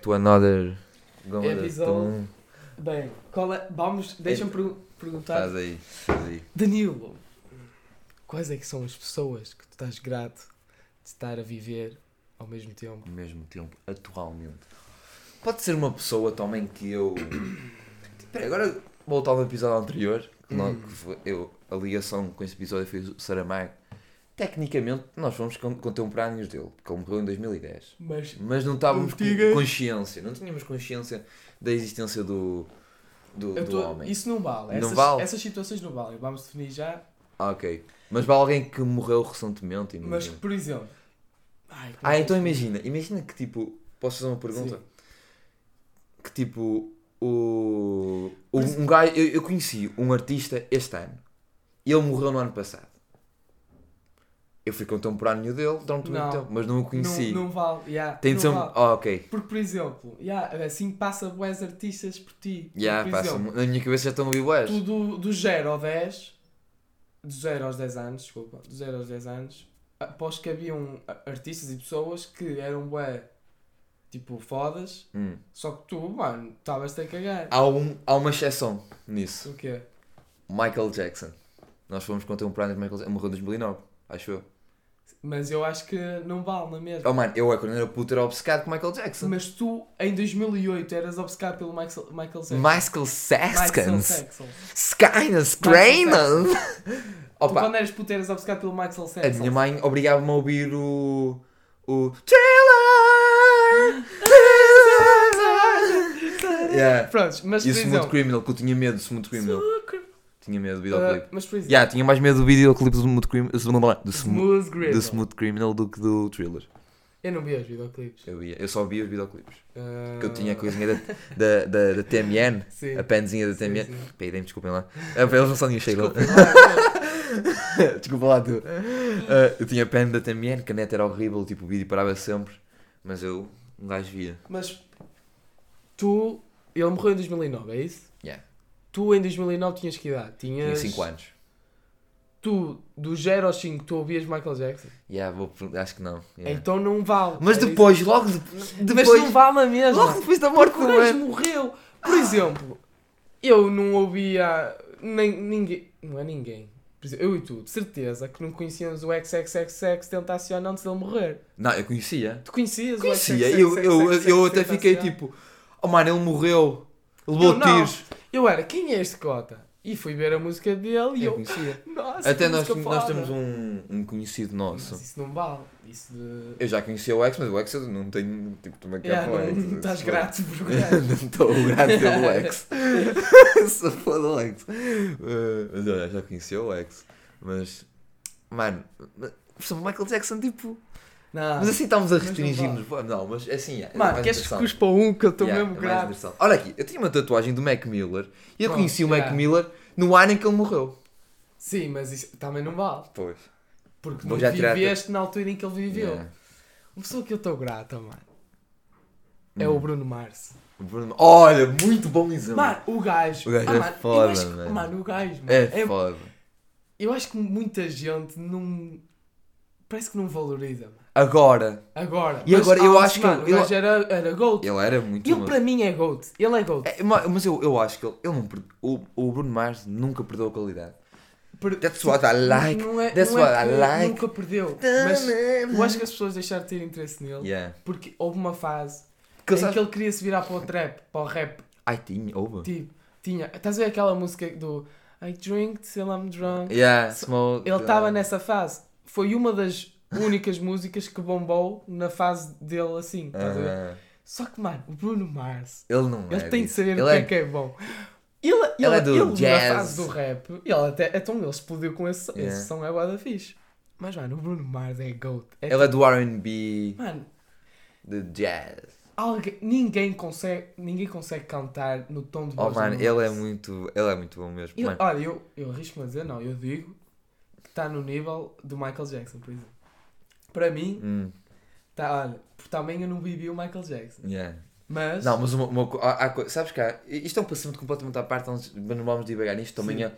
back to another. Episode. Bem, qual é. Vamos. Deixa-me pergu- perguntar. Faz aí, faz aí. Danilo, quais é que são as pessoas que tu estás grato de estar a viver ao mesmo tempo? Ao mesmo tempo, atualmente. Pode ser uma pessoa também que eu. Espera, agora voltar ao episódio anterior, que nós- Hum. que eu, a ligação com esse episódio foi o Saramago. Tecnicamente, nós fomos con- contemporâneos dele, porque ele morreu em 2010. Mas. Mas não estávamos com consciência, não tínhamos consciência da existência do, do, do tô- homem. isso não vale. Não Essas, vale? essas situações não valem. Vamos definir já. Ah, ok. Mas para alguém que morreu recentemente. não- Mas, por exemplo. Ai, Ah, é que então eu- imagina, imagina que tipo, posso fazer uma pergunta? Sim. Que tipo, o, o- um gajo, eu, eu conheci um artista este ano e ele morreu no ano passado. Eu fui contemporâneo dele durante muito Não. tempo, mas não o conheci. Não, não vale. yeah, Tem de ser um. vale. Ah, ok. Porque, por exemplo, yeah, assim passa bués artistas por ti. Yeah, por passa, exemplo, na minha cabeça já estão a ouvir bués. tu do, do 0 ao 10, do 0 aos 10 anos, desculpa, do 0 aos 10 anos, aposto que haviam artistas e pessoas que eram bué, tipo, fodas, Hum. só que tu, mano, estavas-te a cagar. Há, um, há uma exceção nisso. O quê? Michael Jackson. Nós fomos contemporâneos de Michael Jackson. Morreu em 2009, acho eu. Mas eu acho que não vale na mesma. Oh mano, eu quando era puto era obcecado com Michael Jackson. Mas tu, em 2008, eras obcecado pelo Michael, Michael Jackson. Michael Saskins. Skynas Cranen. Tu, quando eras puto, eras obcecado pelo Michael Jackson. a minha mãe obrigava-me a ouvir o. O. Thriller! yeah. Prontos, mas E o Smooth. Criminal, que eu tinha medo do Smooth Criminal. Tinha medo do videoclipe. Uh, mas por exemplo, Yeah, tinha mais medo do videoclipe do Smooth Criminal. Do Smooth, Criminal. do Smooth Criminal do que do Thriller. Eu não vi os videoclipes. Eu, ia, eu só via os videoclipes. Uh, Que eu tinha a coisinha da, da, da, da TMN, Sim. a penzinha da Sim, TMN. sim. Peraí, desculpem lá. Ah, Eles não são nenhum cheiro. Desculpa, lá, tu. Ah, eu tinha pen da TMN, que a net era horrível, tipo, o vídeo parava sempre. Mas eu, um gajo via. Mas tu, ele morreu em 2009, é isso? Tu em 2009 tinhas que idade? Tinha Tinhas 5 anos. Tu, do 0 aos 5, tu ouvias Michael Jackson? Yeah, vou, acho que não. yeah. Então não vale. Mas É depois, logo de- isso. depois, Mas não vale a mesma. logo depois da morte do morreu. Por exemplo, eu não ouvia nem, ninguém. Não é ninguém. Por exemplo, eu e tu, de certeza que não conhecíamos o XXXX Tentacion antes dele morrer. Não, eu conhecia. Tu conhecias Conhecia. o Eu, eu, eu até XXXX fiquei tipo, oh mano, ele morreu. Levou tiros. Eu era, quem é este cota? E fui ver a música dele e Eu conhecia. Nossa, Até nós, nós foda. temos um, um conhecido nosso. Mas isso não vale. Isso de. Eu já conhecia o X, mas o X eu não tenho. Tipo, também Yeah, não, X. não estás Se grato por. Não estou grato pelo X. Se for do X. Uh, mas olha, já conhecia o X. Mas. Mano. mas- Michael Jackson, tipo. Não. Mas assim estamos a não restringir-nos. Pô, Não, mas assim. é Mano, mais queres que cuspa um que eu estou Yeah, mesmo é grato? Olha aqui, eu tinha uma tatuagem do Mac Miller e eu Pronto, conheci o Mac yeah. Miller no ano em que ele morreu. Sim, mas isso também não vale. Pois. Porque Vou não viveste na altura em que ele viveu. Yeah. Uma pessoa que eu estou grata, mano, é Hum. o Bruno Mars. O Bruno- Olha, muito bom exemplo. Mano, o gajo. O gajo ah, é mano, foda, acho mano. Mano, o gajo, mano, é, é- foda. Eu acho que muita gente não. Parece que não valoriza, mano. Agora, Agora. E mas agora eu acho que mano, ele- o gajo era, era GOAT. ele era muito Ele para mim é GOAT. Ele é GOAT. É, ma- mas eu, eu acho que ele, ele não o, o Bruno Mars nunca perdeu a qualidade. Per- That's what I like. Não é, That's não é what I que like. Nunca perdeu. Mas eu acho que as pessoas deixaram de ter interesse nele. Yeah. Porque houve uma fase Que em sabes- que ele queria se virar para o trap, para o rap. Ai, tinha, ouve. Tipo, tinha. Estás a ver aquela música do I drink till I'm drunk? Yeah, smoke. Ele estava nessa fase. Foi uma das únicas músicas que bombou na fase dele assim. Estás a ver? Aham. Só que, mano, o Bruno Mars, Ele não ele é tem de disso. saber ele o que é é, que é bom. Ele, ele, Ele é do ele jazz. na fase do rap, ele até, então ele explodiu com esse, Yeah. esse som, é guarda fixe. Mas, mano, o Bruno Mars é GOAT. É Ele é do R&B, Mano, de jazz. alguém, ninguém, consegue, ninguém consegue cantar no tom de voz Oh, do mano, ele é muito, ele é muito bom mesmo. Olha, eu, eu arrisco-me a dizer, não, eu digo que está no nível do Michael Jackson, por exemplo. Para mim, hum, tá, olha, também eu não vivi o Michael Jackson. yeah. Mas, Não, mas uma, uma há- há sabes que há- isto é um pensamento completamente à parte, mas não vamos divagar nisto, também Sim. é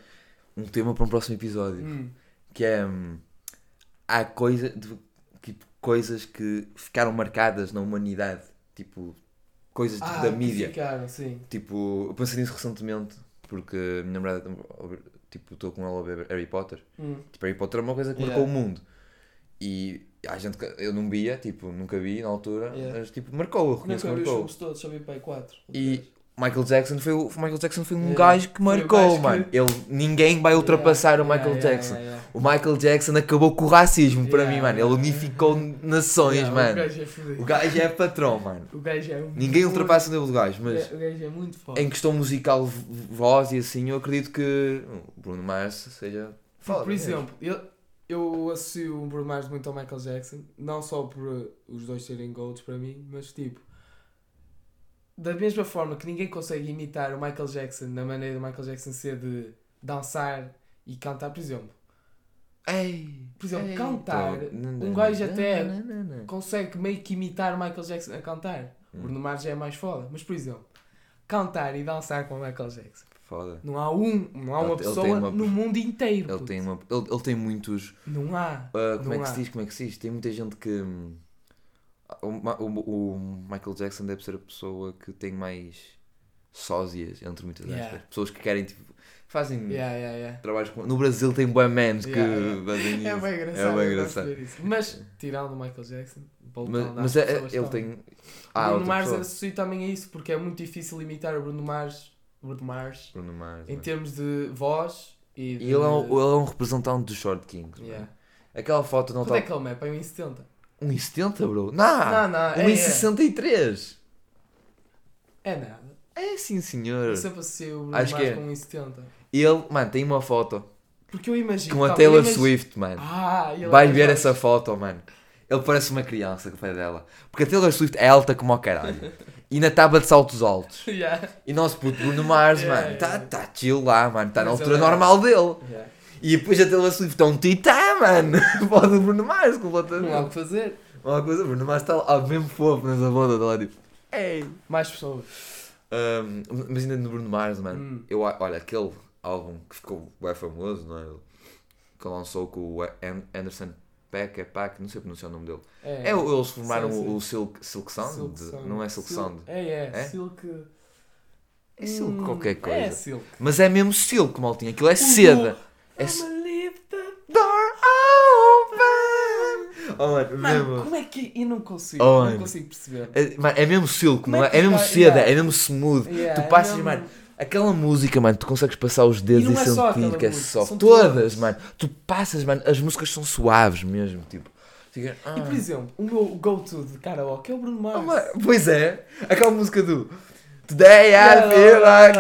um tema para um próximo episódio. hum, que é hum, há coisa, de- tipo, coisas que ficaram marcadas na humanidade tipo coisas tipo, Ah, da mídia. Ficaram, sim. Tipo, eu pensei nisso recentemente, porque a minha namorada, tipo, estou com ela a ver Harry Potter. Hum. Tipo, Harry Potter é uma coisa que Yeah. marcou o mundo. E há gente que eu não via, tipo, nunca vi na altura, Yeah. mas tipo, marcou, eu reconheço que os marcou. filmes todos, só vi para aí 4. E Michael Jackson foi, o- Michael Jackson foi um Yeah. gajo que o marcou, gajo que- mano. Ele, ninguém vai ultrapassar o Michael Jackson. O Michael Jackson acabou com o racismo para Yeah, mim, mano. yeah, Ele unificou nações, O mano. gajo é. O gajo é patrão, mano. O gajo é muito Ninguém ultrapassa o nível do gajo, mas O gajo é muito forte. em questão musical, voz e assim, eu acredito que o Bruno Mars seja foda. Por exemplo, eu, eu associo o Bruno Mars muito ao Michael Jackson, não só por uh, os dois serem golds para mim, mas tipo, da mesma forma que ninguém consegue imitar o Michael Jackson na maneira do Michael Jackson ser de dançar e cantar, por exemplo, Ei, Por exemplo, ei, cantar, tô- um gajo até- Não, não, não. consegue meio que imitar o Michael Jackson a cantar. O Hum. Bruno Mars já é mais foda, mas por exemplo, cantar e dançar com o Michael Jackson. Foda. Não há um, não há Ele- uma pessoa uma- no mundo inteiro. Ele puto. tem, uma, ele, ele tem muitos. Não há. ah, como Não é que se há. diz? Como é que se diz? Tem muita gente que. hum, O, o, o Michael Jackson deve ser a pessoa que tem mais sósias, entre muitas Yeah. aspas. Pessoas que querem, tipo. Fazem Yeah, yeah, yeah. trabalhos com. No Brasil tem bué menos que fazem isso. É bem engraçado. É bem engraçado. Mas, tirando o Michael Jackson, voltando Mas, mas é- é- ele também. tem. Ah, Bruno Mars associo também a isso, porque é muito difícil imitar o Bruno Mars, Bruno Mars Bruno Mars. em mano. termos de voz e de... E ele é, um, ele é um representante dos Short Kings. mano. Yeah. Aquela foto não Quanto é está. que ele? É 1,70? 1,70, bro? Não! não, não, é, é. 1,63! É nada. É sim, senhor. Eu sempre associei o Bruno Acho Mars que é. com 1,70. Ele, mano, tem uma foto Porque eu imagino... com a calma, Taylor imagino- Swift, mano. Ah, Vai é ver essa foto, mano. Ele parece uma criança o pé dela. Porque a Taylor Swift é alta como ao caralho. E na tábua de saltos altos. Yeah. E nosso puto Bruno Mars, Yeah, mano, yeah, tá, yeah. tá chill lá, mano. Tá na altura é- normal dele. E depois a Taylor Swift é um titã, mano. Pode o Bruno Mars, completamente. Não há o que fazer. Uma coisa, o Bruno Mars está lá, mesmo fofo nessa foto, está lá tipo. Ei! Mais pessoas. Um, mas ainda no Bruno Mars, mano. Hum. Eu, olha, aquele álbum que ficou bem famoso, não é? Que lançou com o An- Anderson Peck, é Pack, não sei pronunciar o nome dele. É, É, eles formaram Sim, sim. o, Silk, Silk Sound? Silk Sound. Não é Silk Sil- Sound? É, é, É? Silk. É Silk Hum, qualquer coisa. É Silk. Mas é mesmo Silk, maltinho. Aquilo é seda. É leave the- Door open! Oh, mano, Mano, mesmo. como é que eu não consigo? Oh, não consigo perceber. É, mano, é mesmo silk, Como não é é? É mesmo seda, yeah. é mesmo smooth. Yeah, tu é passas, mesmo- mano, aquela música, mano, tu consegues passar os dedos E e, é só sentir que é soft. são Todas, todas. mano. Tu passas, mano, as músicas são suaves mesmo, tipo. Fica, ah. E por exemplo, o meu go-to de karaoke é o Bruno Mars. Oh, pois é, aquela música do Today I feel like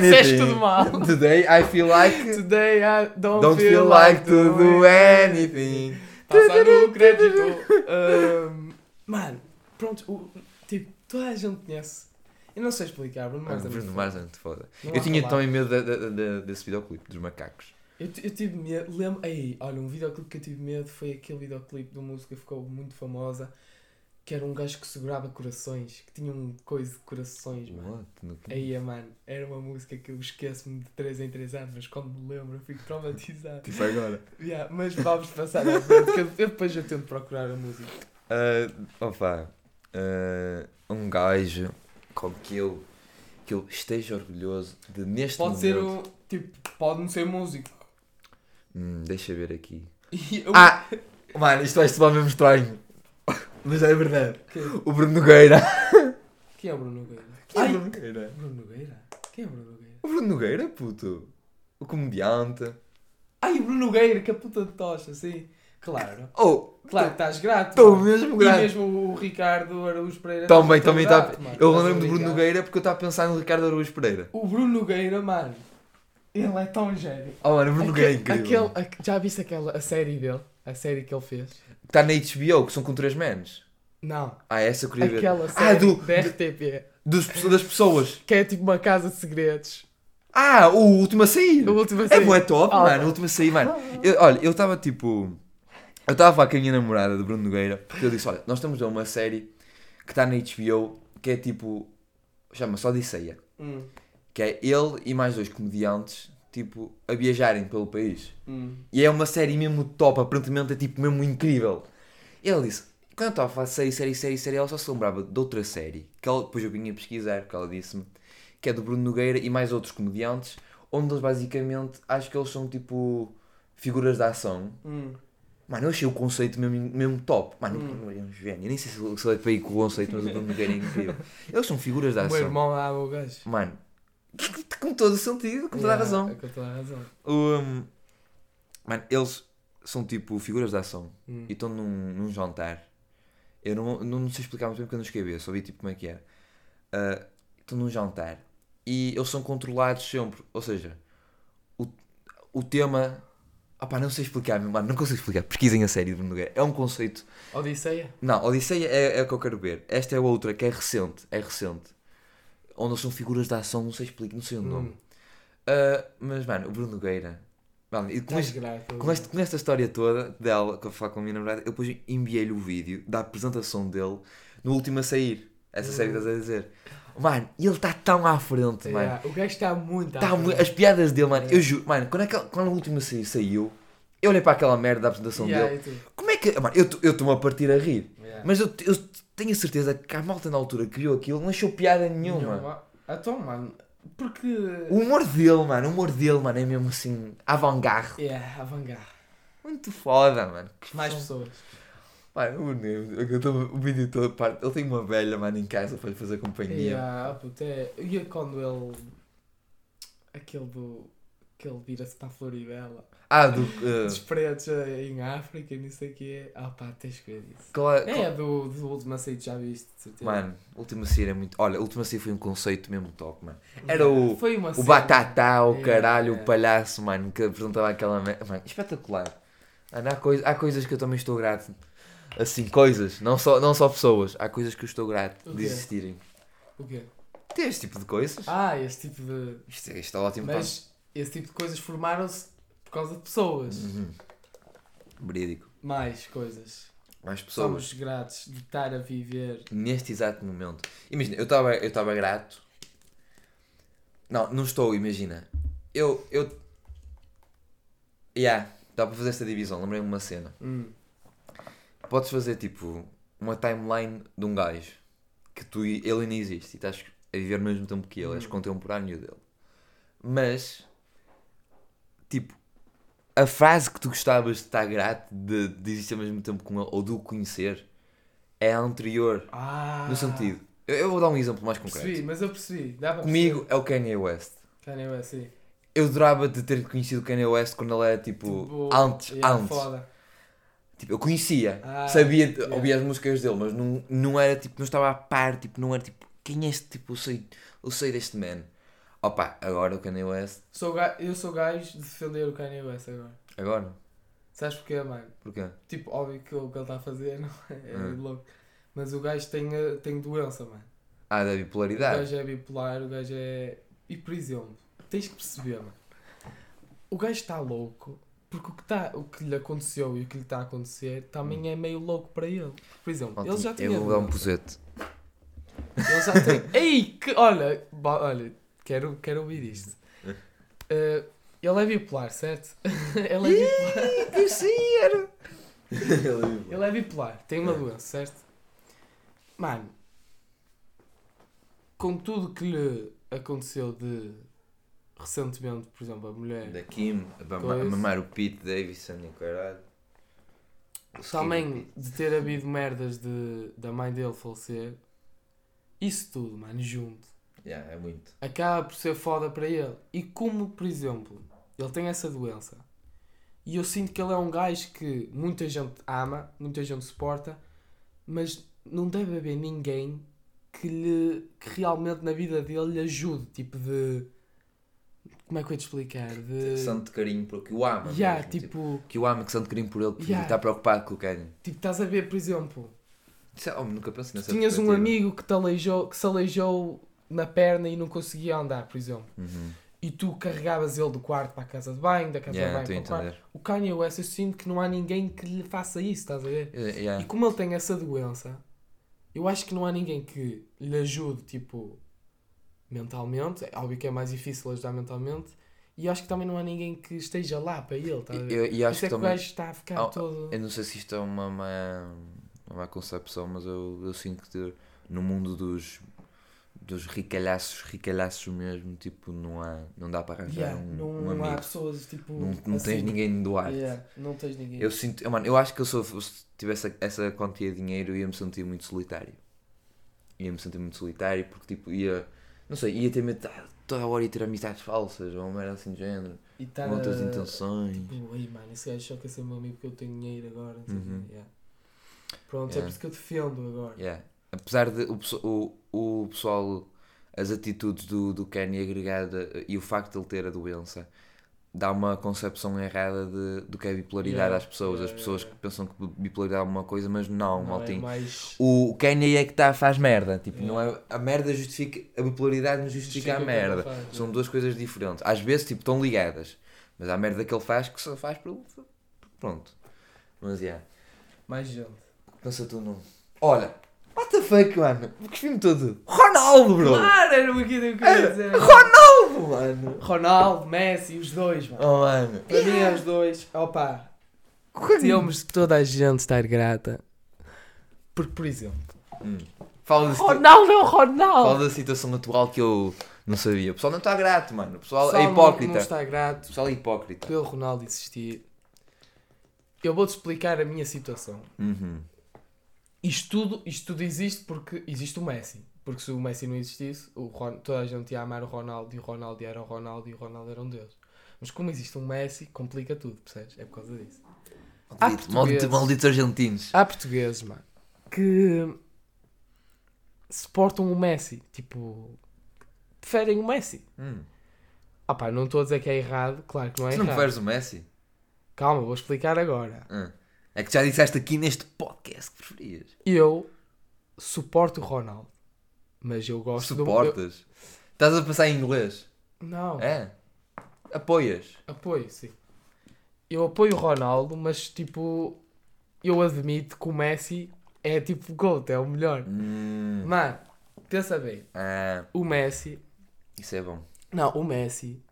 Disseste I'm tudo anything. mal. Today I feel like Today I don't, don't feel, feel like to do anything. Passa no crédito. Ahm, mano, pronto, o- tipo, toda a gente conhece. Eu não sei explicar, Bruno Mars é muito Bruno. Mars é muito foda. Não Eu tinha também medo de- de- de- desse videoclipe, dos macacos. Eu, eu tive medo, lembro, ei, olha, um videoclipe que eu tive medo foi aquele videoclipe de uma música que ficou muito famosa, que era um gajo que segurava corações, que tinha um coisa de corações, mano. What? Aí, mano, era uma música que eu esqueço-me de 3 em 3 anos, mas quando me lembro eu fico traumatizado. Tipo agora. Yeah, mas vamos passar à frente, que eu, eu depois eu tento procurar a música. Uh, opa, uh, um gajo com que eu, que eu esteja orgulhoso de neste Pode ser momento. o, tipo, pode não ser músico. Hum, deixa ver aqui. Eu- Ah! Mano, isto vai se mesmo estranho. Mas é verdade. Quem, O Bruno Nogueira. quem é o Bruno Nogueira? Quem é o Bruno Nogueira? Bruno Nogueira? Quem é o Bruno Nogueira? O Bruno Nogueira, puto. O comediante. Ai, o Bruno Nogueira, que a puta de tocha, sim. Claro. Oh, Claro que estás grato. estou mesmo E grato. mesmo o Ricardo Araújo Pereira. Também, também está. Eu Estás a lembro do Bruno. Nogueira porque eu estava a pensar no Ricardo Araújo Pereira. O Bruno Nogueira, mano, ele é tão gênio. Oh, mano, o Bruno Nogueira é incrível. aquele- aque- já viste aquela a série dele? A série que ele fez? Está na HBO, que são com três menos. Não. Ah, essa eu queria ver. Aquela Ah, série do- da RTP. Dos, das pessoas. Que é tipo uma casa de segredos. Ah, o último a sair. A última É série. bué top, Ah, mano. O último a sair, mano. Eu- olha, eu estava tipo. Eu estava a falar com a minha namorada de Bruno Nogueira porque eu disse: Olha, nós estamos a uma série que está na HBO que é tipo. Chama-se Odisseia. Hum, Que é ele e mais dois comediantes, tipo, a viajarem pelo país. hum. E é uma série mesmo top, aparentemente é tipo mesmo incrível. E ele disse: quando eu estava a falar série, série, série, série, ela só se lembrava de outra série, que ela, depois eu vinha pesquisar, porque ela disse-me, que é do Bruno Nogueira e mais outros comediantes, onde eles basicamente, acho que eles são tipo figuras de ação. Hum. Mano, eu achei o conceito mesmo, mesmo top. Mano, Hum. é um gênio. Eu nem sei se, é para ir com o conceito, mas o Bruno Nogueira é incrível. Eles são figuras de O meu ação. irmão lá, o gajo. Mano, com todo o sentido, com toda a razão. é Com toda a razão. Um, mano, eles são tipo figuras de ação Hum. e estão num, num jantar. Eu não, não, não sei explicar muito bem porque eu não escrevi, só vi tipo como é que era. Ah, estão num jantar e eles são controlados sempre. Ou seja, o, o tema. Opá, não sei explicar, mano, não consigo explicar. Pesquisem a série de Bruno Nogueira. É um conceito. Odisseia? Não, Odisseia é, é o que eu quero ver. Esta é outra que é recente. É recente. Onde são figuras de ação, não sei explicar, não sei o nome. Hum. Ah, mas, mano, o Bruno Nogueira. Mano, e com, Estás este- com, este- com esta história toda dela, que eu falo com a minha namorada, eu depois enviei-lhe o vídeo da apresentação dele no último a sair. Essa série que estás a dizer. Mano, e ele está tão à frente, mano. Yeah, O gajo está muito à Tá mu- frente. as piadas dele, mano, É. eu juro, mano, quando, aquela, quando a última sair, saiu, eu olhei para aquela merda da apresentação Yeah, dele. Como é que. Mano, eu estou-me a partir a rir. Yeah. Mas eu, eu tenho a certeza que a malta na altura que criou aquilo não achou piada nenhuma. Nenhuma. Então, mano, porque. O humor dele, mano, o humor dele, mano, é mesmo assim, avant-garde. Yeah, avangar. Muito foda, mano. Que Mais pessoas. Mano, o tô- o vídeo todo, pá, ele tem uma velha, mano, em casa para lhe fazer companhia. Yeah, puto, é. E é quando ele. Aquele do. Que ele vira-se para a Floribela. Ah, do. Uh, Dos pretos em África não sei o que é. Ah pá, tens que ver isso. qual é- É, do, do último aceito, já viste, de certeza. Mano, Última Cia é muito. Olha, Última Cia foi um conceito mesmo top, mano. Era o- Foi uma O. Batatá, o Yeah, caralho, yeah. o palhaço, mano, que apresentava aquela. Mano, espetacular. Mano, há, coisa, há coisas que eu também estou grato. Assim, coisas, não só, não só pessoas. Há coisas que eu estou grato de existirem. O quê? Tem este tipo de coisas. Ah, esse tipo de. Isto, é- isto é ótimo. Mas esse tipo de coisas formaram-se por causa de pessoas. Uhum. Verídico. Mais coisas. Mais pessoas. Somos gratos de estar a viver. neste exato momento. Imagina, eu estava eu estava grato. Não, não estou, imagina. Eu. eu yeah, dá para fazer esta divisão, lembrei-me de uma cena. Hum. Podes fazer tipo uma timeline de um gajo que tu, ele ainda existe e estás a viver ao mesmo tempo que ele, és Hum. contemporâneo dele. Mas, tipo, a frase que tu gostavas de estar grato de, de existir ao mesmo tempo com ele ou de o conhecer é a anterior. Ah, No sentido. Eu, eu vou dar um exemplo mais concreto. Percebi, mas eu percebi. Comigo é o Kanye West. Kanye West, sim. Eu adorava de ter conhecido o Kanye West quando ele era tipo. Tipo, antes. yeah, antes. Foda. Tipo, eu conhecia. Ah, sabia, yeah. ouvia as músicas dele, mas não, não era tipo. Não estava a par, tipo, não era tipo. Quem é este tipo? Eu sei, eu sei deste man. Opa, agora o Kanye West. Sou. Eu sou gajo de defender o Kanye West agora. Agora? Sabes porquê, mano? Porquê? Tipo, óbvio que o que ele está a fazer não é, é Hum. louco. Mas o gajo tem, eh, tem doença, mano. Ah, da O bipolaridade. gajo é bipolar, o gajo é. E por exemplo, tens que perceber, mano. O gajo está louco porque o que, tá, o que lhe aconteceu e o que lhe está a acontecer também é meio louco para ele. Por exemplo, ele já tinha. eu vou dar um posete. Ele já tem. Ei, que. Olha, olha, quero, quero ouvir isto. Eh, ele é bipolar, certo? ele é bipolar. Sim. Ele é bipolar, tem uma doença, certo? Mano, com tudo que lhe aconteceu de recentemente, por exemplo, a mulher, Da Kim, a mamar o Pete Davidson e caralho. Também de ter havido merdas de, da mãe dele falecer, isso tudo, mano, junto, Yeah, é muito. acaba por ser foda para ele. E como, por exemplo, ele tem essa doença, e eu sinto que ele é um gajo que muita gente ama, muita gente suporta, mas não deve haver ninguém que, lhe, que realmente na vida dele lhe ajude, tipo de. Como é que eu ia te explicar? De. Sente carinho porque o ama. Yeah, mesmo, tipo, que o ama, que sente carinho por ele, porque Yeah. está preocupado com o Kanye. tipo, estás a ver, por exemplo, é- oh, nunca pensei nessa tinhas um amigo que, te aleijou, que se aleijou na perna e não conseguia andar, por exemplo. Uhum. E tu carregavas ele do quarto para a casa de banho, da casa Yeah, de banho para o quarto. O Kanye West, eu sinto que não há ninguém que lhe faça isso, estás a ver? Yeah. E como ele tem essa doença, eu acho que não há ninguém que lhe ajude, tipo, mentalmente. É óbvio que é mais difícil ajudar mentalmente. E acho que também não há ninguém que esteja lá para ele? E, eu- e acho que é que o também. gajo está a ficar Ah, todo. Eu não sei se isto é uma má, uma má concepção, mas eu, eu sinto que no mundo dos, dos ricalhaços, ricalhaços mesmo, tipo, não, há, não dá para arranjar Yeah, um, não, um não amigo. há pessoas tipo. Não, não assim. tens ninguém de doar. Yeah, não tens ninguém. Eu sinto, eu, mano, eu acho que eu sou, se tivesse essa quantia de dinheiro, eu ia me sentir muito solitário. Ia me sentir muito solitário porque, tipo, ia, não sei, ia ter medo de ah, toda a hora ia ter amizades falsas ou uma merda assim de género, E estar com outras a- intenções. Tipo, ei mano, esse gajo só quer ser meu amigo porque eu tenho dinheiro agora. não sei. Uhum. Yeah. Pronto, é Yeah. por isso que eu defendo agora. Yeah. Apesar de o, o, o pessoal, as atitudes do, do Kenny agregada e o facto de ele ter a doença, dá uma concepção errada de, do que é bipolaridade Yeah, às pessoas. yeah, As pessoas yeah, que pensam que bipolaridade é uma coisa, mas não, Não, maltinho. é mais. O Kanye é que tá, faz merda. Tipo, não é, a merda justifica. A bipolaridade não justifica, a o que merda. faz, São duas coisas diferentes. Às vezes, tipo, estão ligadas. Mas há merda que ele faz que só faz por. por- Pronto. Mas, yeah. Mais gente. Pensa tu não. Olha, what the fuck, mano? Que filme todo. Ronaldo, bro! Claro, era o que eu queria dizer. Ronaldo, mano! Ronaldo, Messi, os dois, mano. Oh, mano. Para mim, é os dois. Opa, Quando- temos toda a gente estar grata. Porque, por exemplo, Hum. Fala, da situ- Ronaldo é o Fala Ronaldo. da situação atual que eu não sabia. O pessoal não está grato, mano. O pessoal, Pessoal é não- hipócrita. Não está O grato pessoal é hipócrita. pelo Ronaldo existir. Eu vou-te explicar a minha situação. Uhum. Isto tudo, isto tudo existe porque existe o Messi. Porque se o Messi não existisse, o Ron- toda a gente ia amar o Ronaldo e o Ronaldo era o Ronaldo e o Ronaldo era um Deus. Mas como existe um Messi, complica tudo, percebes? É por causa disso. Maldito, portugueses. maldito, malditos argentinos. Há portugueses, mano, que suportam o Messi. Tipo, preferem o Messi. Hum. Ah pá, não estou a dizer que é errado, claro que não é Tu não errado. preferes o Messi? Calma, vou explicar agora. Hum. É que já disseste aqui neste podcast que preferias. Eu suporto o Ronaldo. Mas eu gosto do... Suportas? Estás a pensar em inglês? Não. É? Apoias? Apoio, sim. Eu apoio o Ronaldo, mas tipo, eu admito que o Messi é tipo GOAT, é o melhor. Hum. Mano, pensa bem, Ah, o Messi, isso é bom. não, o Messi,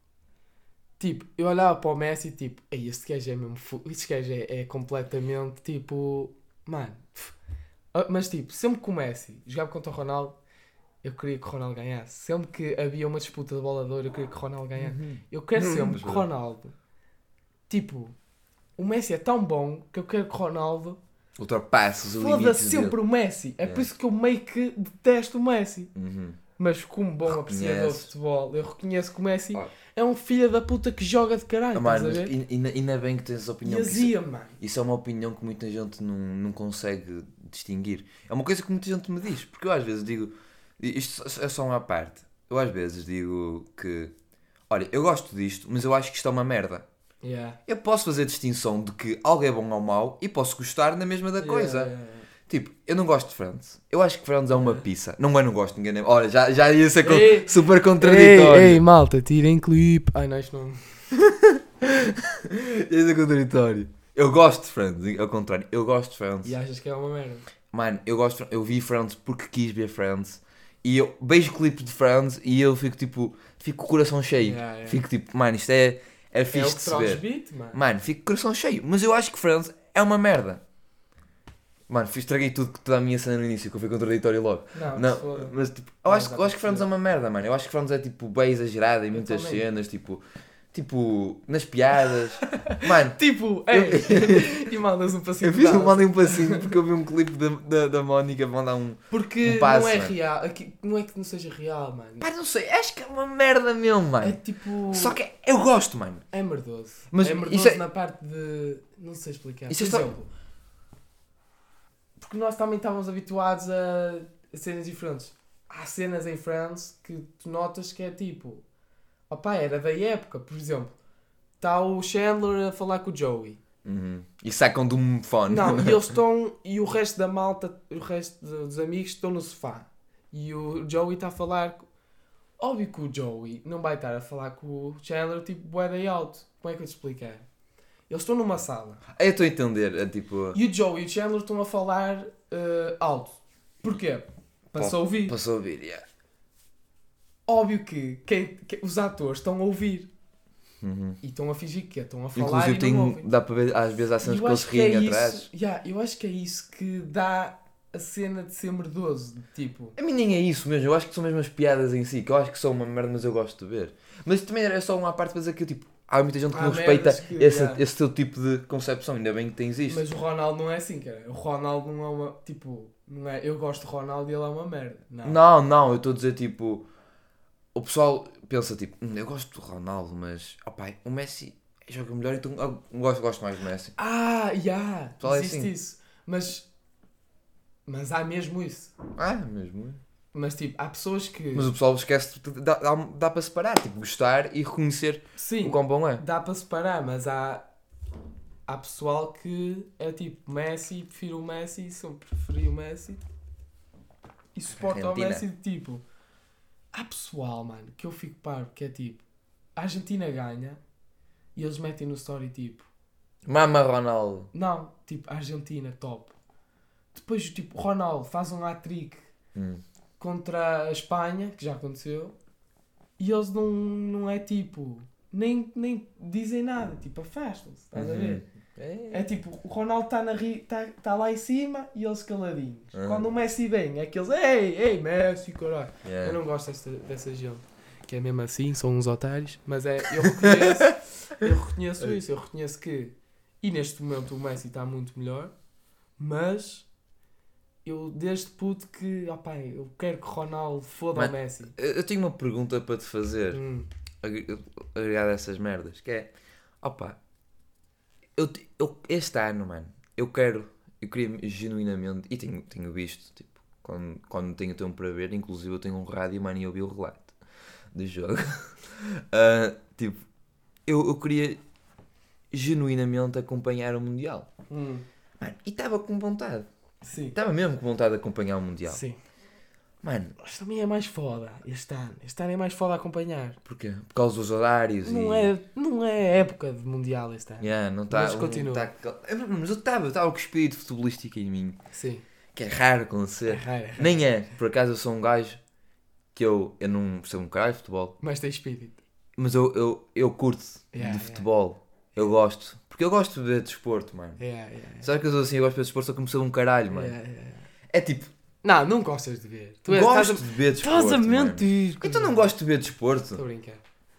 tipo, eu olhava para o Messi e tipo, ei, este gajo é mesmo, este gajo é, é completamente tipo, mano. Ah, mas tipo, sempre que o Messi jogava contra o Ronaldo, eu queria que o Ronaldo ganhasse. Sempre que havia uma disputa de bola de ouro, eu queria que o Ronaldo ganhasse. Eu quero Hum, sempre mas que o. Ronaldo. Tipo, o Messi é tão bom que eu quero que o Ronaldo Ultrapassa os foda limites sempre dele. o Messi. É É. por isso que eu meio que detesto o Messi. Uhum. Mas como bom apreciador de futebol, eu reconheço que o Messi Ah. é um filho da puta que joga de caralho. Ah, mano, mas e- ainda- bem que tens essa E opinião. porque isso, azia, mano. isso é uma opinião que muita gente não, não consegue distinguir. É uma coisa que muita gente me diz. Porque eu às vezes digo. Isto é só uma parte. Eu às vezes digo que. Olha, eu gosto disto, mas eu acho que isto é uma merda. Yeah. Eu posso fazer distinção de que algo é bom ou mau e posso gostar na mesma da coisa. Yeah, yeah. Tipo, eu não gosto de Friends. Eu acho que Friends é uma pissa. Não é, não gosto, ninguém. nem- Olha, já, já ia ser Ei, super contraditório. Ei, ei, malta, tirem clipe. Ai, não, isto não. Ia ser contraditório. Eu gosto de Friends, ao contrário. Eu gosto de Friends. E achas que é uma merda? Mano, eu gosto. Eu vi Friends porque quis ver Friends. E eu vejo clipes de Friends e eu fico tipo. Fico com o coração cheio. Yeah, yeah. Fico tipo, mano, isto é. É É fixe o de se ver. beat, mano. Mano, fico com o coração cheio. Mas eu acho que Friends é uma merda. Mano, fiz, estraguei tudo, toda a minha cena no início, que eu fui contraditório logo. Não, Não, mas tipo, eu Não, acho, eu acho que Friends é uma merda, mano. Eu acho que Friends é tipo bem exagerada em Eu muitas também. cenas, tipo, tipo, nas piadas. mano, Tipo, ei, e mandas um passinho eu fiz um dança. mandem um passinho porque eu vi um clipe da, da, da Mónica mandar um. Porque um passo, não é mano. real. Aqui, não é que não seja real, mano. Pá, não sei, acho que é uma merda mesmo, É mano. tipo. Só que eu gosto, mano. É merdoso. Mas é merdoso é- na parte de. Não sei explicar. Isso Por é só- exemplo. Porque nós também estávamos habituados a a cenas diferentes. Há cenas em Friends que tu notas que é tipo. Opá, era da época. Por exemplo, está o Chandler a falar com o Joey. Uhum. E sacam de um fone. Não, e eles estão. E o resto da malta, o resto dos amigos estão no sofá. E o Joey está a falar. Óbvio que o Joey não vai estar a falar com o Chandler tipo day out. Como é que eu te explicar? Eles estão numa sala. Eu estou a entender, é tipo. E o Joey e o Chandler estão a falar eh, alto. Porquê? Se Pá, ouvir. Passou a ouvir, yeah. Óbvio que, quem- que os atores estão a ouvir. Uhum. E estão a fingir que é, estão a falar Inclusive, e tem, não ouvem. dá para ver às vezes há cenas Eu que eles que é riem isso, atrás. yeah, eu acho que é isso que dá a cena de ser merdoso. Tipo, A mim nem é isso mesmo, eu acho que são mesmo as piadas em si, que eu acho que são uma merda, mas eu gosto de ver. Mas também era só uma parte para dizer que tipo, há muita gente que Há não respeita que- esse, yeah. esse teu tipo de concepção, ainda bem que tens isto. mas o Ronaldo não é assim, cara. O Ronaldo não é uma. Tipo, não é. Eu gosto de Ronaldo e ele é uma merda. Não. Não, não, eu estou a dizer tipo. O pessoal pensa tipo, "Hum, eu gosto do Ronaldo, mas opá, o Messi joga melhor, então eu gosto, gosto mais do Messi. Ah, já! Pessoal, é existe assim. isso. Mas. Mas há mesmo isso. Ah, mesmo. Mas tipo, há pessoas que. Mas o pessoal esquece, dá, dá, dá para separar, tipo, gostar e reconhecer Sim, o quão bom é. dá para separar, mas há. Há pessoal que é tipo Messi, prefiro o Messi, sempre preferi o Messi e suporta o. Messi de tipo. Há pessoal, mano, que eu fico parvo, que é tipo, a Argentina ganha e eles metem no story tipo, Mama Ronaldo. não, tipo, Argentina, top. Depois, tipo, Ronaldo faz um hat-trick Hum. Contra a Espanha, que já aconteceu, e eles não, não é tipo, nem, nem dizem nada, tipo, afastam-se, estás a ver? É. É tipo, o Ronaldo está tá, tá lá em cima e eles caladinhos. Uhum. Quando o Messi vem, é aqueles, ei, ei, Messi, caralho. Yeah. Eu não gosto dessa, dessa gente. Que é mesmo assim, são uns otários, mas é, eu reconheço, eu reconheço isso, eu reconheço que, e neste momento o Messi está muito melhor, mas eu desde puto que, opá, eu quero que Ronaldo foda Mas- o Messi. Eu tenho uma pergunta para te fazer. Hum, agregado a essas merdas, que é, opa, eu, eu- este ano, mano, eu quero, eu queria genuinamente, e tenho, tenho visto, tipo, quando, quando tenho tempo para ver, inclusive eu tenho um rádio, mano, e eu vi o relato do jogo, Ah, tipo, eu, eu queria genuinamente acompanhar o Mundial, hum, mano, e estava com vontade, sim. estava mesmo com vontade de acompanhar o Mundial, Sim. mano, Mas também é mais foda este ano. Este ano é mais foda a acompanhar. porquê? Por causa dos horários Não e... é, não é época de Mundial este ano. Yeah, não tá, Mas continua. tá- eu- mas eu estava, estava com o espírito futebolístico em mim, Sim. que é raro É acontecer. raro, é raro. Nem é, por acaso eu sou um gajo que eu, eu não percebo um caralho de futebol, Mas tem espírito. mas eu, eu, eu curto Yeah, de yeah. Eu gosto, porque eu gosto de ver desporto, mano. É, é, é. Sabe que eu sou assim, eu gosto de ver desporto, só que percebo um caralho, mano. É, tipo, Não, não gostas de ver. Tu és, gosto estás a, de ver desporto. estás a mentir. Então não gosto de ver desporto. Estou a brincar.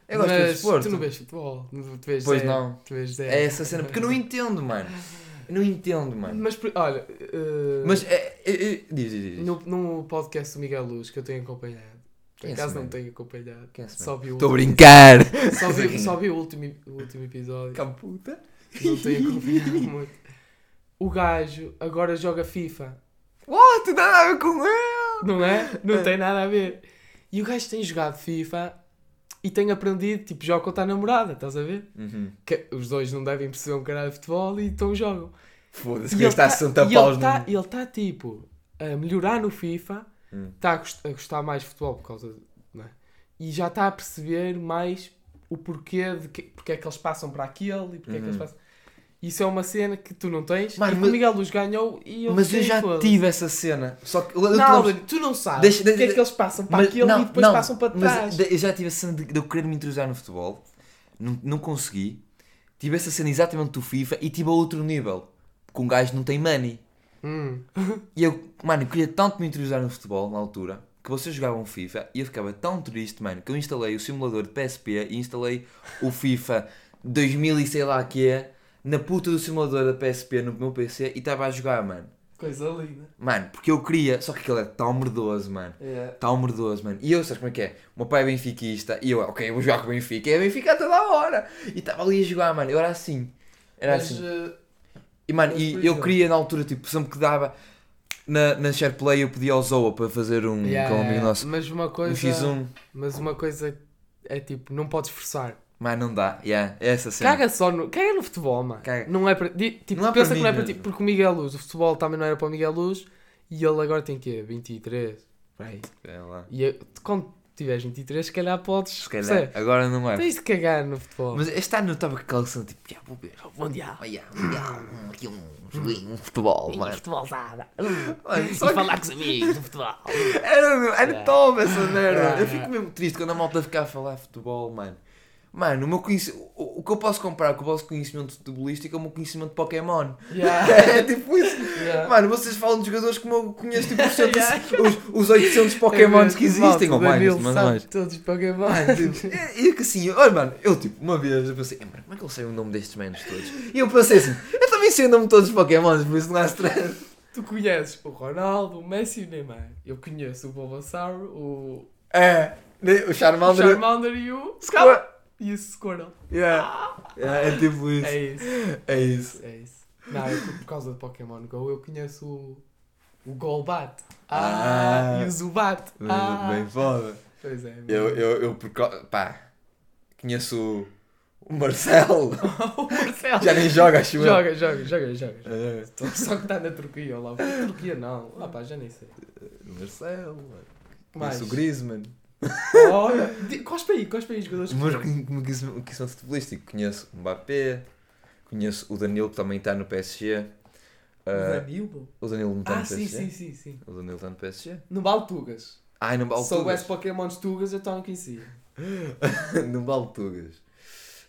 Eu gosto de ver Mas desporto. Tu não vês futebol. Tu vês Pois zero. não. Tu vês zero. É essa cena, porque eu não entendo, mano. Eu não entendo, mano. Mas, olha, eh, Mas é. é, é diz, diz, diz. no, no podcast do Miguel Luz que eu tenho acompanhado, por é acaso não tenho acompanhado, Quem é só vi o Estou a brincar! Só vi, só vi o, último, o último episódio. Camputa. Não tenho acompanhado muito. O gajo agora joga FIFA. What? Nada a ver com ele! Não é? Não tem nada a ver. E o gajo tem jogado FIFA e tem aprendido, tipo, joga contra a namorada, estás a ver? Uhum. Que os dois não devem perceber um caralho de futebol e então jogam. Foda-se, E que está a tá- 60 e paus ele tá- no. ele está tipo a melhorar no FIFA, Hum. está a, gost- a gostar mais de futebol por causa de, é? e já está a perceber mais o porquê de que, porque é que eles passam para aquele e porque é que eles Uhum. passam. Isso é uma cena que tu não tens. Mano, e mas- o Miguel Luz ganhou e eu Mas eu já foda-se. tive essa cena. Só que. eu- eu- Não, tu não sabes Deixa- porque é deixa- que eles passam para mas- aquele não, e depois não, passam para trás. eu já tive a cena de, de eu querer me introduzir no futebol. Não, não consegui. Tive essa cena exatamente do FIFA e tive a outro nível. Porque um gajo não tem money. Hum. E eu, mano, eu queria tanto me introduzir no futebol na altura que vocês jogavam FIFA e eu ficava tão triste, mano, que eu instalei o simulador de PSP e instalei o FIFA 2000 e sei lá que é na puta do simulador da PSP no meu PC e estava a jogar, mano. Coisa linda. Mano, porque eu queria, só que aquilo é tão merdoso, mano. É. Tão merdoso, mano. E eu, sabes como é que é? O meu pai é benfiquista e eu, ok, eu vou jogar com o Benfica. E é Benfica toda a hora. E estava ali a jogar, mano. Eu era assim. Era Mas, assim. eh, E, mano, e eu queria na altura, tipo, sempre que dava na, na SharePlay eu pedia ao Zoa para fazer um yeah, com um amigo nosso. Mas uma Um coisa. X1. Mas uma coisa é tipo, não podes forçar. Mas não dá. Yeah, é essa cena. Caga só no. Caga no futebol, mano. Caga. Não é para. Tipo, Não é pensa que não é mim para ti. Porque o Miguel Luz, o futebol também não era para o Miguel Luz e ele agora tem quê? 23. Por aí. É lá. E eu- quando tiveres 23, se calhar podes. Se calhar. percebes? Agora não é. Tens de cagar no futebol. Mas este ano eu estava com aquela cena, tipo, yeah, vou ver. Mundial. Oh, yeah, yeah, um- aqui um joguinho, um futebol, mano. futebolzada. Mano, só que- com os amigos do futebol. Era, era Yeah. top essa merda. Eu fico yeah. mesmo triste quando a malta ficar a falar futebol, mano. Mano, o, meu conheci... o, que eu posso comparar com o vosso conhecimento futebolístico é o meu conhecimento de Pokémon. Yeah. é tipo isso. Yeah. Mano, vocês falam de jogadores como eu conheço tipo, os, 100 Yeah. os, os 800 Pokémons É que existem, ou mais, Danilo mas mais. todos os Pokémon. Mano, tipo, e e que assim, olha, mano, eu tipo, uma vez eu pensei, "Eh, mano, como é que eu sei o nome destes manos todos? E eu pensei assim, eu também sei o nome de todos os Pokémons, por isso não há stress. Tu conheces o Ronaldo, o Messi e o Neymar. Eu conheço o Bulbasaur, o, É, o o Charmander. Charmander e o Squirtle. E o Squirtle. Yeah. Yeah, é tipo isso. É isso. É isso. É isso. Não, eu, por causa do Pokémon Go eu conheço o, o Golbat. Ah. Ah, e o Zubat. Bem, Ah. bem foda. Pois é. Eu, eu, eu, por co- pá, conheço o- o Marcelo. o Marcelo. Já nem joga, acho eu. Joga, joga, joga, joga. É, Só- que está na Turquia, lá. Turquia não. Ah pá, já nem sei. Marcelo. Conheço o Griezmann. Olha, cospe aí, cospe aí jogadores. que Mas conheces. como conhecimento conhecimento futebolístico, conheço o Mbappé, conheço o Danilo que também está no PSG. O Ah, Danilo? o Danilo não está Ah, no sim, PSG. sim, sim, sim. O Danilo está no PSG. No Baltugas. Ai, não vale Se soubesse. Pokémons Tugas, eu também conhecia. não vale tugas.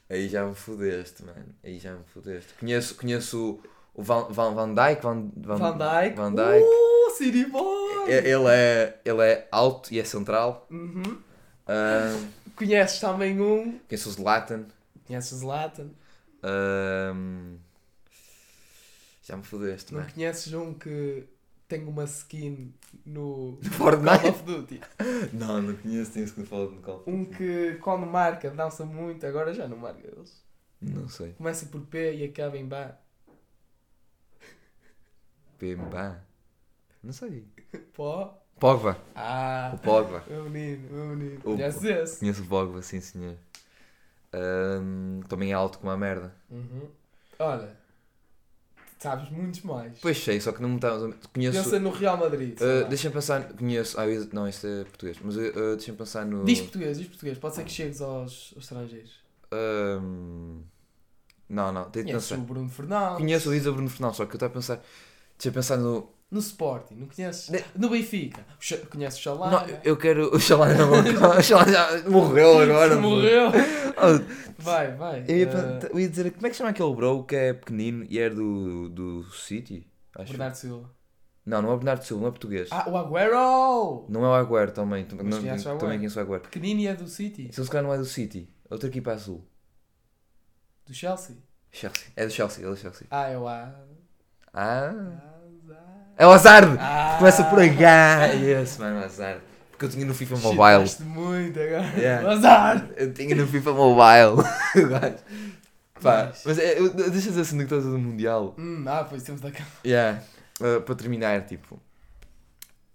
Aí já me fodeste, mano. Aí já me fodeste. Conheço, conheço o, Van, Van, Van Dijk. Van, Van, Van Dijk. Van. Uh, City Boy! E- Ele é, ele é alto e é central. Uhum. Ah, Conheces também um. conheço o Zlatan. Conheces Zlatan. Ah, já me fodeste, Não mano. conheces um que tem uma skin no Call Fortnite? of Duty? Não, não conheço, tem isso que fala de Call. Um que quando marca dança muito, agora já não marca eles. Não sei. Começa por P e acaba em Bá. Pemba. Não sei. Pó. Pogba. Ah! O Pogba. Meu menino, meu menino. O- Conheces esse? Conheço o Pogba, sim senhor. Ahm, também é alto como a merda. Uhum. Olha, sabes muitos mais. Pois sei, só que não me está. Conheço. Pensa no Real Madrid. lá. Deixa-me pensar. Conheço. Ah, eu- não, este é português. Mas ah, deixa-me pensar no. Diz português, diz português. Pode ser que chegues aos, aos estrangeiros. Ahm, não, não, pensar. o Bruno Fernandes. Conheço o Isa Bruno Fernandes, só que eu estava a pensar. Deixa eu pensar no. No Sporting, não conheces? Ne- No Benfica. O Conheces o Não, Chalana? eu quero. O Xalá não. O Xalá já morreu agora. Morreu. Oh, Vai, vai. eu, ia, perguntar- eu ia dizer, como é que chama aquele bro que é pequenino e é do, do City? Acho. Bernardo Silva. Não, não é o Bernardo Silva, não é português. Ah, o Agüero! Não é o Agüero também. Mas não- conheces o Agüero? também conheço o Agüero. Pequenino e é do City. Se ele se não é do City, outra equipa azul. Do Chelsea. Chelsea. É do Chelsea, é do Chelsea. Ah, é o A. Ah. Azar. É o Hazard! Ah. Começa por H! Yes, mano, o Hazard. Porque eu tinha no FIFA Mobile. Chitaste muito agora. Yeah. O Azar! Eu tinha no FIFA Mobile. Pá, Mas- é, eu- deixa eu dizer assim que estás do Mundial. Hum, ah, pois temos da cama. Yeah. Uh, para terminar, tipo.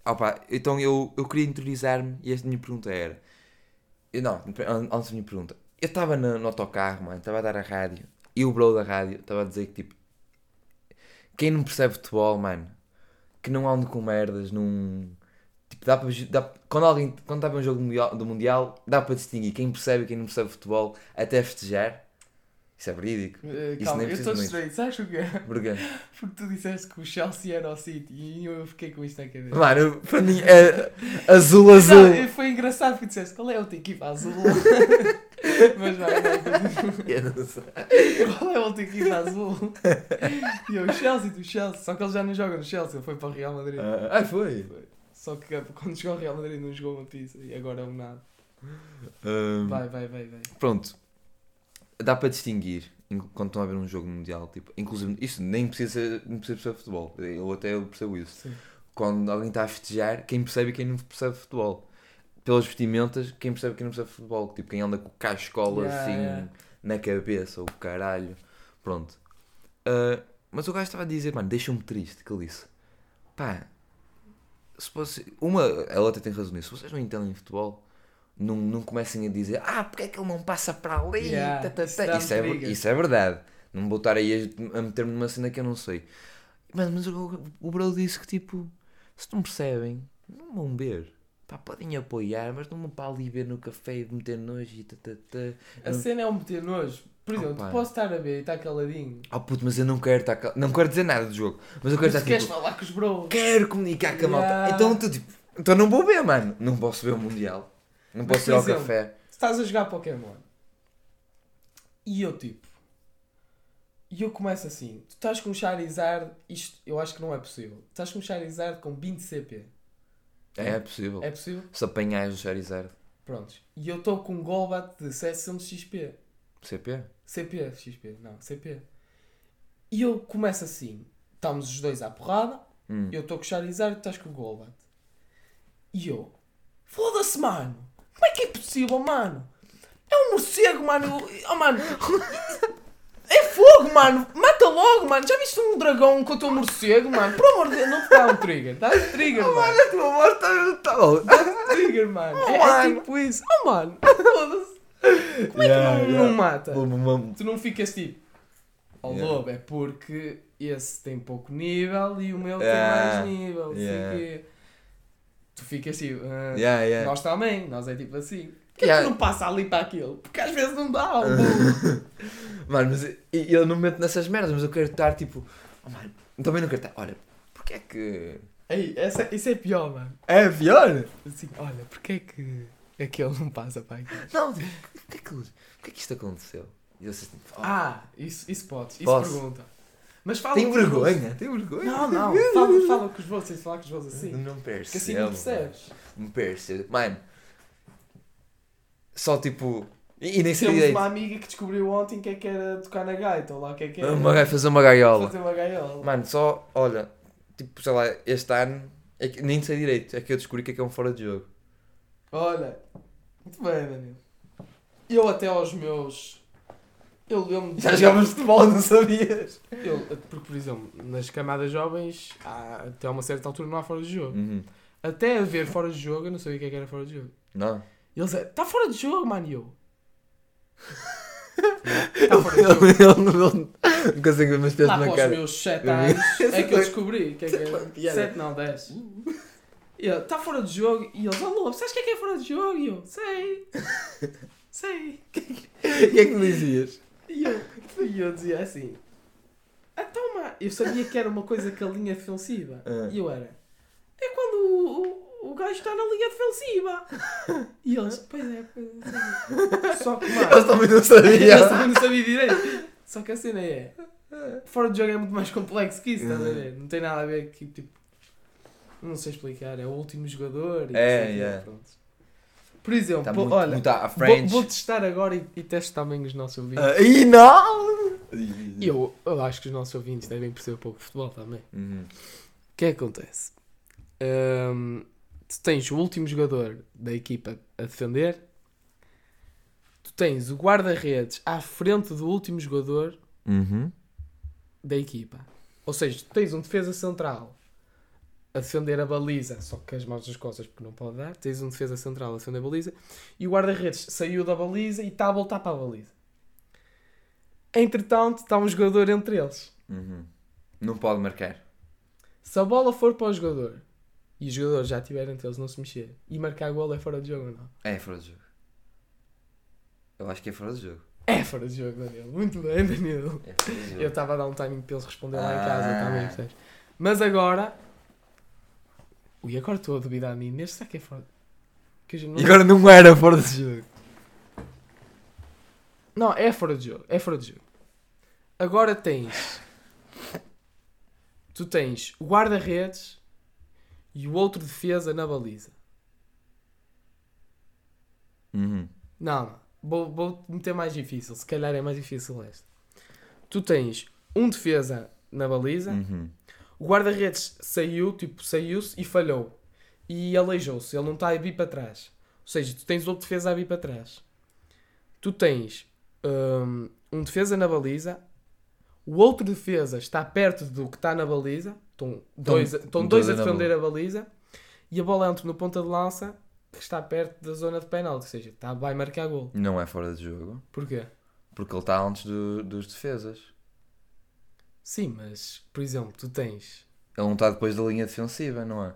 Opa, então eu, eu queria interiorizar-me e esta minha pergunta era. Eu, não, an- antes da minha pergunta. Eu estava no, no autocarro, mano, estava a dar a rádio. E o bro da rádio estava a dizer que tipo. Quem não percebe futebol, mano, que não anda com merdas, não. Tipo, dá para. Dá, quando alguém. Quando está a ver um jogo do mundial, do mundial, dá para distinguir quem percebe e quem não percebe futebol até festejar. Isso é verídico. Isso calma, nem eu estou estranho. Sabes o que é? Porquê? Porque tu disseste que o Chelsea era o City e eu fiquei com isto na cabeça. Mano, para mim é azul, azul. Não, foi engraçado porque disseste qual é a outra equipa azul. Mas vai, vai. Eu não sei. Qual é a outra equipa azul? E eu, o Chelsea do Chelsea. Só que ele já não joga no Chelsea, ele foi para o Real Madrid. Ah, foi. Só que eh, quando chegou ao Real Madrid não jogou uma pizza e agora é um nada. Ahm, Vai, vai, vai, vai. Pronto. Dá para distinguir quando estão a ver um jogo mundial. Tipo, inclusive, isto nem precisa não precisa ser futebol. Eu até percebo isso. Sim. Quando alguém está a festejar, quem percebe e quem não percebe futebol. Pelas vestimentas, quem percebe e quem não percebe futebol. Tipo, quem anda com cascola Yeah, assim yeah. na cabeça, ou caralho. Pronto. Ah, mas o gajo estava a dizer, mano, deixa-me triste, que ele disse. Pá, se fosse. Uma, ela até tem razão nisso. Se vocês não entendem futebol, não, não comecem a dizer, ah, porque é que ele não passa para ali? Yeah, Tá, tá, isso tá." Isso, é, isso é verdade. Não vou estar aí a, a meter-me numa cena que eu não sei. Mas, mas o, o bro disse que, tipo, se não percebem, não vão ver. Pá, podem apoiar, mas não vão para ali ver no café e de meter nojo e tá, tá, tá. A cena é um meter nojo. Por exemplo, Opa. tu podes estar a ver e estar caladinho. Oh puto, mas eu não quero estar. cal- Não quero dizer nada do jogo. Mas eu quero Mas estar queres tipo. falar com os bros. Quero comunicar com a malta. Yeah. Então tu tipo. Então não vou ver, mano. Não posso ver o Mundial. Não posso ao exemplo, café. Estás a jogar Pokémon E eu tipo. E eu começo assim: tu estás com um Charizard, isto eu acho que não é possível. Estás com um Charizard com 20 CP. É, é possível. É possível? Se apanhais o Charizard. Prontos. E eu estou com um Golbat de 700 XP. CP? CP, XP, não, CP. E eu começo assim: estamos os dois à porrada, Hum. eu estou com o Charizard e tu estás com o Golbat. E eu, foda-se, mano! Como é que é possível, mano? É um morcego, mano! Oh, mano! É fogo, mano! Mata logo, mano! Já viste um dragão contra um morcego, mano? Por amor de Deus, não te dá um trigger, dá um trigger, mano! a tua voz está. Tá Trigger, mano! Oh, é, é mano. tipo isso! Oh, mano! Foda-se! Como é que não, não mata? Tu não ficas tipo. Oh, Yeah. lobo, é porque esse tem pouco nível e o meu Yeah. tem mais nível. Yeah. quê. Tu ficas tipo. ah, Yeah, yeah. Nós também, nós é tipo assim. Porquê Yeah. que não passa ali para aquilo? Porque às vezes não dá. Mano, mas eu, eu não me meto nessas merdas, mas eu quero estar tipo. Oh, mano, também não quero estar. Olha, porque é que. Ei, essa, isso é pior, mano. É pior? Assim, olha, porquê é que aquele não passa para aquilo? Não, tipo, porque é que, porque é que isto aconteceu? E eu assim, oh, Ah, isso, isso podes. Isso pergunta. Mas fala os vergonha, tenho vergonha. Não, não. Fala, fala com os de falar com os voos assim. Não percebo. Que assim não percebes. Não percebo. Mano, só tipo. E, e nem sei Temos uma amiga que descobriu ontem que é que era tocar na gaita, ou lá o que é que era. Uma, fazer uma gaiola. Fazer uma gaiola. Mano, só, olha, tipo, sei lá, este ano, é que, nem sei direito, é que eu descobri que é que é um fora de jogo. Olha, muito bem, Danilo. Eu até aos meus. Eu lembro de. Já jogávamos futebol, não sabias? Eu, porque, por exemplo, nas camadas jovens, há, até uma certa altura não há fora de jogo. Uhum. Até haver fora de jogo, eu não sabia o que é que era fora de jogo. Não. E eles está fora de jogo, mano, e eu. Está fora de jogo. Ele não não consegue ver Lá na para os cara. meus 7 Eu vi. anos é que eu descobri que é que Isso foi era. piada. 7 não, 10. E ele, está fora de jogo. E eles, oh Lobo, sabes o que é que é fora de jogo? E eu, sei. Sei. O que é que me dizias? E eu, e eu dizia assim: Então, mas eu sabia que era uma coisa que a linha defensiva. Ah. E eu era: É quando o, o, o gajo está na linha defensiva. E eles: Pois é, pois é. Só que, mano, Eu também não eu sabia. também não sabia direito. Só que a cena é: Fora de jogo é muito mais complexo que isso, estás a ver? Não tem nada a ver que, tipo, não sei explicar. É o último jogador. E É, yeah. pronto. Por exemplo, pô, muito, olha, muito à vou, vou testar agora e, e teste também os nossos ouvintes. Ah, Ih, não! E eu, eu acho que os nossos ouvintes devem perceber pouco de futebol também. Uhum. O que é que acontece? Hum, tu tens o último jogador da equipa a defender, tu tens o guarda-redes à frente do último jogador Uhum. da equipa. Ou seja, tu tens um defesa central a defender a baliza, só que as mãos das costas porque não pode dar. Tens um defesa central a defender a baliza e o guarda-redes saiu da baliza e está a voltar para a baliza. Entretanto, está um jogador entre eles. Uhum. Não pode marcar. Se a bola for para o jogador e os jogadores já estiverem entre eles não se mexer e marcar gol é fora de jogo ou não? É fora de jogo. Eu acho que é fora de jogo. É fora de jogo, Danilo. Muito bem, Danilo. É. Eu estava a dar um timing para eles responder lá em Ah. casa também? Mas agora. Ui, agora estou a duvidar. Neste será que é fora? Que não... E agora não era fora de jogo. não, é fora de jogo. É fora de jogo. Agora tens. Tu tens o guarda-redes e o outro defesa na baliza. Uhum. Não, não. Vou, vou meter mais difícil. Se calhar é mais difícil este. Tu tens um defesa na baliza. Uhum. O guarda-redes saiu, tipo, saiu-se e falhou. E aleijou-se. Ele não está a vir para trás. Ou seja, tu tens outro defesa a vir para trás. Tu tens hum, um defesa na baliza. O outro defesa está perto do que está na baliza. Estão dois, a- estão dois a defender a baliza. E a bola entra no ponta de lança que está perto da zona de penalti. Ou seja, está, vai marcar gol. Não é fora de jogo. Porquê? Porque ele está antes do- dos defesas. Sim, mas, por exemplo, tu tens... Ele não está depois da linha defensiva, não é?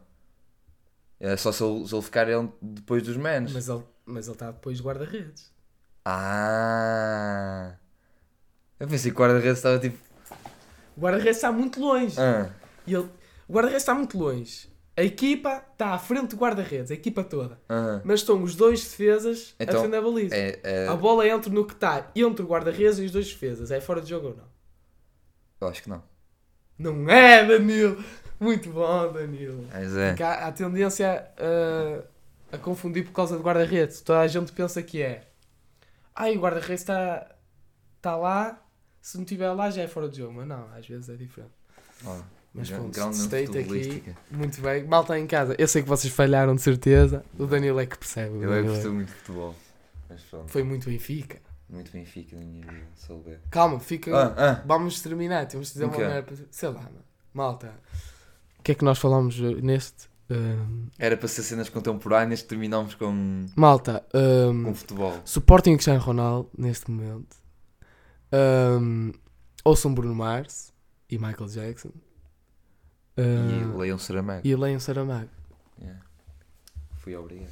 É só se ele, se ele ficar ele depois dos menos. Mas ele, mas ele está depois de guarda-redes. Ah! Eu pensei que o guarda-redes estava tipo. O guarda-redes está muito longe. Ah. E ele, o guarda-redes está muito longe. A equipa está à frente do guarda-redes, a equipa toda. Mas estão os dois defesas a Então, defender a baliza. É, é, A bola entra no que está entre o guarda-redes e os dois defesas. É fora de jogo ou não? Eu acho que não. Não é, Danilo! Muito bom, Danilo. Mas é. Porque há, há tendência a, a confundir por causa do guarda-redes. Toda a gente pensa que é. Ai, o guarda-redes está tá lá, se não estiver lá já é fora de jogo. Mas não, às vezes é diferente. Ó, Mas pronto, state aqui. Muito bem. Mal está em casa. Eu sei que vocês falharam de certeza. O Danilo é que percebe. Eu é que é- percebo muito de futebol. Foi muito Benfica. Muito Benfica na minha vida, souber. Calma, fica. Ah, ah. Vamos terminar. Temos de dizer O uma merda. para- Sei lá, mano. Malta. O que é que nós falamos uh, neste? Um, Era para ser cenas contemporâneas, terminamos com, malta. um, com futebol. Suportem o Cristiano Ronaldo neste momento. Um, ouçam Bruno Mars e Michael Jackson. E Um, leiam Saramago. e leiam Saramago. Yeah. Fui obrigado.